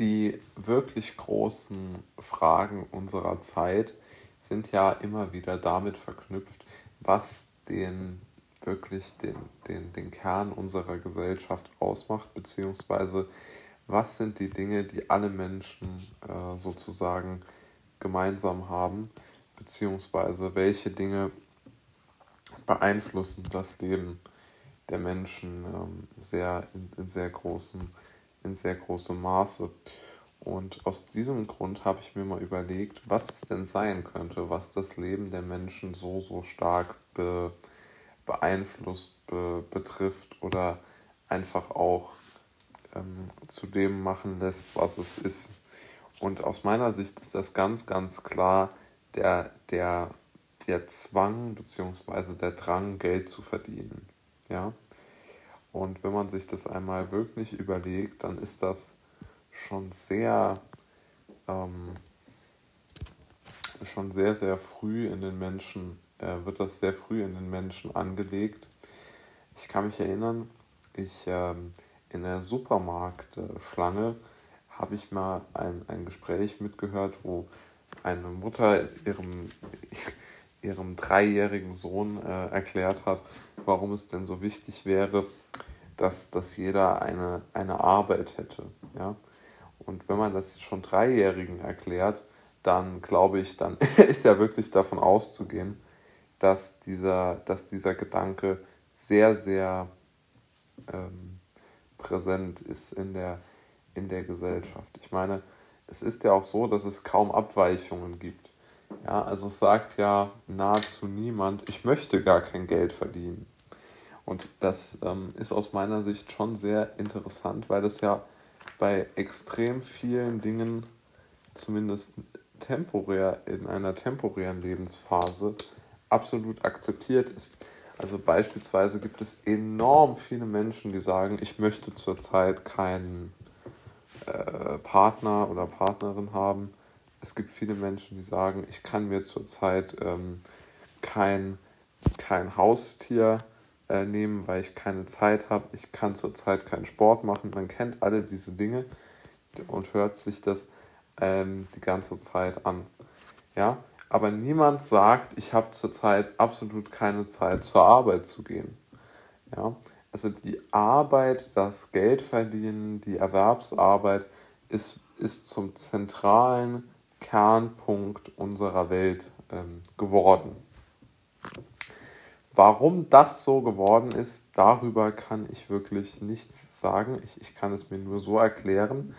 die wirklich großen Fragen unserer Zeit sind ja immer wieder damit verknüpft, was den wirklich den, den, den Kern unserer Gesellschaft ausmacht, beziehungsweise was sind die Dinge, die alle Menschen äh, sozusagen gemeinsam haben, beziehungsweise welche Dinge beeinflussen das Leben der Menschen ähm, sehr in, in, sehr großem, in sehr großem Maße. Und aus diesem Grund habe ich mir mal überlegt, was es denn sein könnte, was das Leben der Menschen so, so stark be, beeinflusst, be, betrifft oder einfach auch ähm, zu dem machen lässt, was es ist. Und aus meiner Sicht ist das ganz, ganz klar der, der, der Zwang bzw. der Drang, Geld zu verdienen. Ja? Und wenn man sich das einmal wirklich überlegt, dann ist das schon sehr, ähm, schon sehr, sehr früh in den Menschen, äh, wird das sehr früh in den Menschen angelegt. Ich kann mich erinnern, ich ähm, in der Supermarktschlange habe ich mal ein, ein Gespräch mitgehört, wo eine Mutter ihrem, ihrem dreijährigen Sohn äh, erklärt hat, warum es denn so wichtig wäre, dass, dass jeder eine, eine Arbeit hätte. Ja? Und wenn man das schon Dreijährigen erklärt, dann glaube ich, dann ist ja wirklich davon auszugehen, dass dieser, dass dieser Gedanke sehr, sehr ähm, präsent ist in der, in der Gesellschaft. Ich meine, es ist ja auch so, dass es kaum Abweichungen gibt. Ja, also es sagt ja nahezu niemand, ich möchte gar kein Geld verdienen. Und das ähm, ist aus meiner Sicht schon sehr interessant, weil das ja bei extrem vielen Dingen, zumindest temporär, in einer temporären Lebensphase, absolut akzeptiert ist. Also beispielsweise gibt es enorm viele Menschen, die sagen, ich möchte zurzeit keinen äh, Partner oder Partnerin haben. Es gibt viele Menschen, die sagen, ich kann mir zurzeit ähm, kein, kein Haustier äh, nehmen, weil ich keine Zeit habe. Ich kann zurzeit keinen Sport machen. Man kennt alle diese Dinge und hört sich das ähm, die ganze Zeit an. Ja, aber niemand sagt, ich habe zurzeit absolut keine Zeit zur Arbeit zu gehen. Ja, also die Arbeit, das Geldverdienen, die Erwerbsarbeit ist, ist zum zentralen Kernpunkt unserer Welt ähm, geworden. Warum das so geworden ist, darüber kann ich wirklich nichts sagen. Ich, ich kann es mir nur so erklären,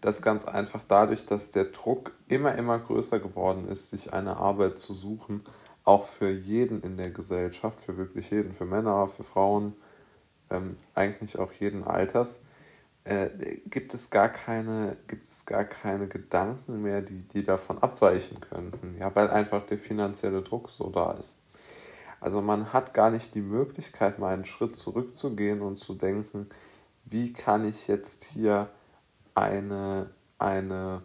dass ganz einfach dadurch, dass der Druck immer, immer größer geworden ist, sich eine Arbeit zu suchen, auch für jeden in der Gesellschaft, für wirklich jeden, für Männer, für Frauen, ähm, eigentlich auch jeden Alters, äh, gibt, es gar keine, gibt es gar keine Gedanken mehr, die, die davon abweichen könnten, ja, weil einfach der finanzielle Druck so da ist. Also man hat gar nicht die Möglichkeit, mal einen Schritt zurückzugehen und zu denken, wie kann ich jetzt hier eine, eine,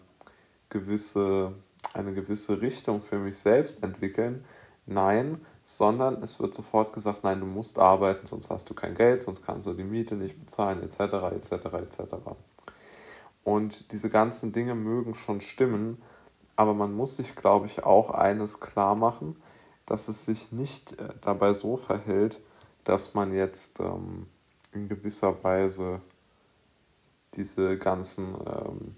gewisse, eine gewisse Richtung für mich selbst entwickeln. Nein, sondern es wird sofort gesagt, nein, du musst arbeiten, sonst hast du kein Geld, sonst kannst du die Miete nicht bezahlen, etc., etc., etc. Und diese ganzen Dinge mögen schon stimmen, aber man muss sich, glaube ich, auch eines klar machen, dass es sich nicht äh, dabei so verhält, dass man jetzt ähm, in gewisser Weise diese ganzen, ähm,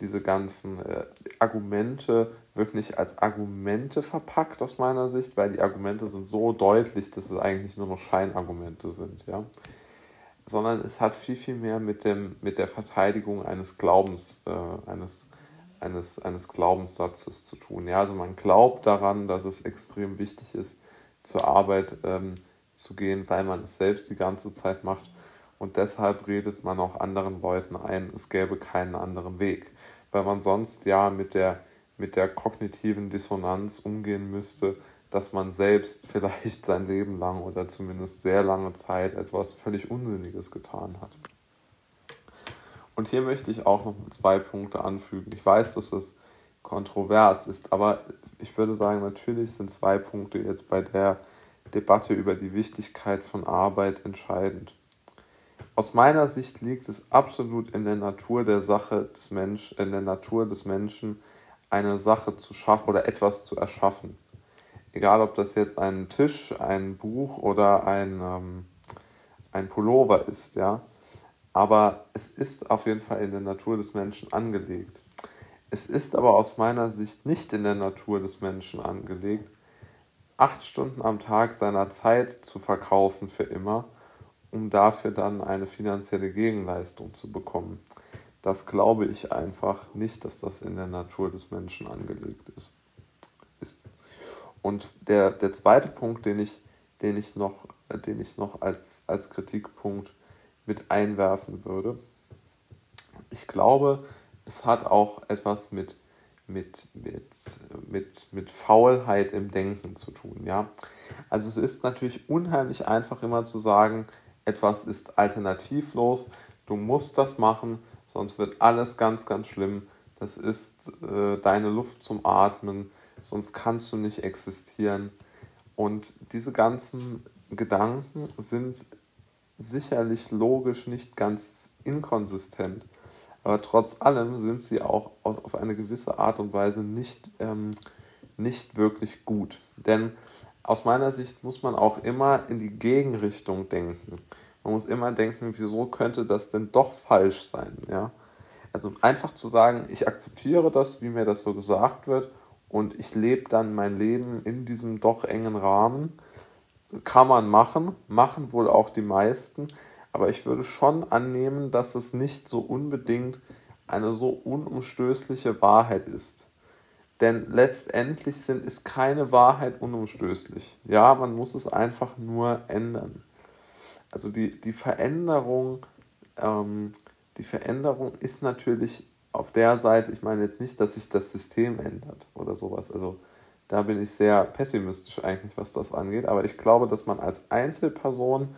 diese ganzen äh, Argumente wirklich als Argumente verpackt aus meiner Sicht, weil die Argumente sind so deutlich, dass es eigentlich nur noch Scheinargumente sind, ja. Sondern es hat viel, viel mehr mit, dem, mit der Verteidigung eines Glaubens, äh, eines, eines, eines Glaubenssatzes zu tun. Ja, also man glaubt daran, dass es extrem wichtig ist, zur Arbeit ähm, zu gehen, weil man es selbst die ganze Zeit macht und deshalb redet man auch anderen Leuten ein, es gäbe keinen anderen Weg, weil man sonst ja mit der, mit der kognitiven Dissonanz umgehen müsste, dass man selbst vielleicht sein Leben lang oder zumindest sehr lange Zeit etwas völlig Unsinniges getan hat. Und hier möchte ich auch noch zwei Punkte anfügen. Ich weiß, dass es kontrovers ist, aber ich würde sagen, natürlich sind zwei Punkte jetzt bei der Debatte über die Wichtigkeit von Arbeit entscheidend. aus meiner Sicht liegt es absolut in der Natur der Sache des Menschen, in der Natur des Menschen, eine Sache zu schaffen oder etwas zu erschaffen. Egal, ob das jetzt ein Tisch, ein Buch oder ein, ähm, ein Pullover ist, ja. Aber es ist auf jeden Fall in der Natur des Menschen angelegt. Es ist aber aus meiner Sicht nicht in der Natur des Menschen angelegt, acht Stunden am Tag seiner Zeit zu verkaufen für immer, um dafür dann eine finanzielle Gegenleistung zu bekommen. Das glaube ich einfach nicht, dass das in der Natur des Menschen angelegt ist. ist. Und der, der zweite Punkt, den ich, den ich noch, den ich noch als, als Kritikpunkt mit einwerfen würde, ich glaube, es hat auch etwas mit mit, mit, mit, mit Faulheit im Denken zu tun. Ja? Also es ist natürlich unheimlich einfach immer zu sagen, etwas ist alternativlos, du musst das machen, sonst wird alles ganz, ganz schlimm. Das ist äh, deine Luft zum Atmen, sonst kannst du nicht existieren. Und diese ganzen Gedanken sind sicherlich logisch nicht ganz inkonsistent aber trotz allem sind sie auch auf eine gewisse Art und Weise nicht, ähm, nicht wirklich gut. Denn aus meiner Sicht muss man auch immer in die Gegenrichtung denken. Man muss immer denken, wieso könnte das denn doch falsch sein? Ja? Also einfach zu sagen, ich akzeptiere das, wie mir das so gesagt wird, und ich lebe dann mein Leben in diesem doch engen Rahmen, kann man machen, machen wohl auch die meisten, aber ich würde schon annehmen, dass es nicht so unbedingt eine so unumstößliche Wahrheit ist. Denn letztendlich sind, ist keine Wahrheit unumstößlich. Ja, man muss es einfach nur ändern. Also die, die Veränderung, ähm, die Veränderung ist natürlich auf der Seite, ich meine jetzt nicht, dass sich das System ändert oder sowas. Also da bin ich sehr pessimistisch eigentlich, was das angeht. Aber ich glaube, dass man als Einzelperson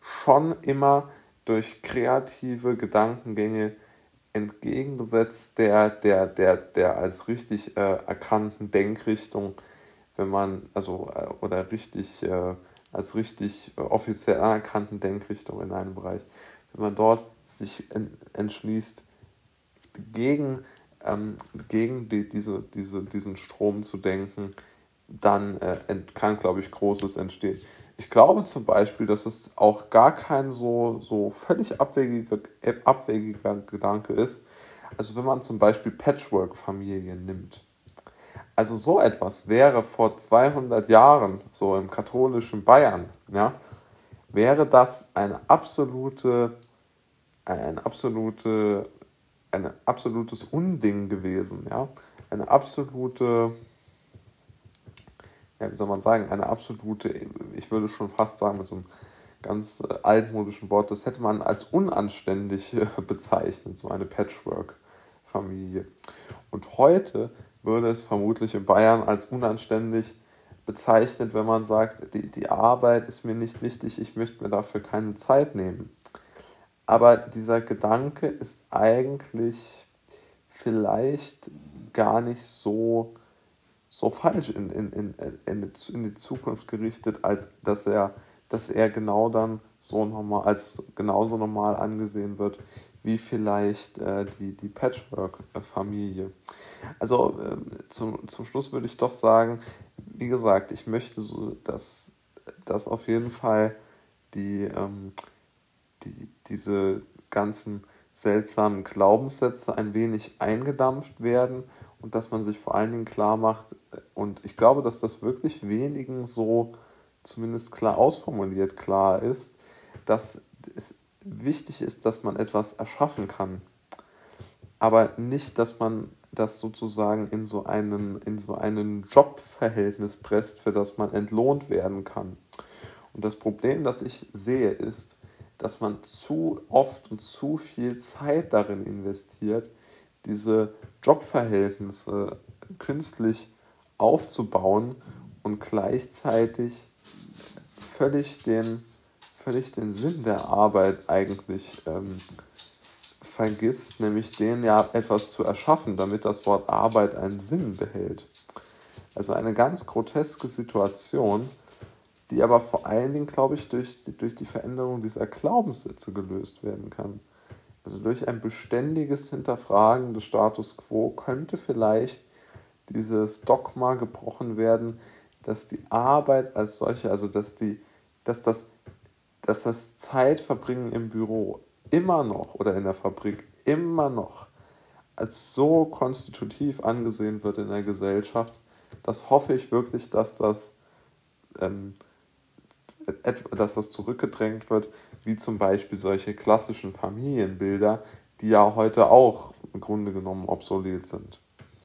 schon immer durch kreative Gedankengänge entgegengesetzt der, der, der, der als richtig äh, erkannten Denkrichtung, wenn man, also, äh, oder richtig, äh, als richtig äh, offiziell anerkannten Denkrichtung in einem Bereich, wenn man dort sich en, entschließt, gegen, ähm, gegen die, diese, diese, diesen Strom zu denken, dann äh, kann, glaube ich, Großes entstehen. Ich glaube zum Beispiel, dass es auch gar kein so, so völlig abwegiger, abwegiger Gedanke ist. Also wenn man zum Beispiel Patchwork-Familien nimmt. Also so etwas wäre vor 200 Jahren, so im katholischen Bayern, ja, wäre das eine absolute, ein, absolute, ein absolutes Unding gewesen, ja, eine absolute ja, wie soll man sagen, eine absolute, ich würde schon fast sagen, mit so einem ganz äh, altmodischen Wort, das hätte man als unanständig äh, bezeichnet, so eine Patchwork-Familie. Und heute würde es vermutlich in Bayern als unanständig bezeichnet, wenn man sagt, die, die Arbeit ist mir nicht wichtig, ich möchte mir dafür keine Zeit nehmen. Aber dieser Gedanke ist eigentlich vielleicht gar nicht so so falsch in, in, in, in, in die Zukunft gerichtet, als dass er, dass er genau dann so normal, als genauso normal angesehen wird wie vielleicht äh, die, die Patchwork-Familie. Also äh, zum, zum Schluss würde ich doch sagen, wie gesagt, ich möchte so, dass, dass auf jeden Fall die, ähm, die, diese ganzen seltsamen Glaubenssätze ein wenig eingedampft werden und dass man sich vor allen Dingen klar macht, und ich glaube, dass das wirklich wenigen so zumindest klar ausformuliert klar ist, dass es wichtig ist, dass man etwas erschaffen kann, aber nicht, dass man das sozusagen in so einen, in so einen Jobverhältnis presst, für das man entlohnt werden kann. Und das Problem, das ich sehe, ist, dass man zu oft und zu viel Zeit darin investiert, diese Jobverhältnisse künstlich aufzubauen und gleichzeitig völlig den, völlig den Sinn der Arbeit eigentlich ähm, vergisst, nämlich den ja etwas zu erschaffen, damit das Wort Arbeit einen Sinn behält. Also eine ganz groteske Situation, die aber vor allen Dingen, glaube ich, durch die, durch die Veränderung dieser Glaubenssätze gelöst werden kann. Also durch ein beständiges Hinterfragen des Status quo könnte vielleicht dieses Dogma gebrochen werden, dass die Arbeit als solche, also dass, die, dass, das, dass das Zeitverbringen im Büro immer noch oder in der Fabrik immer noch als so konstitutiv angesehen wird in der Gesellschaft, das hoffe ich wirklich, dass das, ähm, dass das zurückgedrängt wird, wie zum Beispiel solche klassischen Familienbilder, die ja heute auch im Grunde genommen obsolet sind.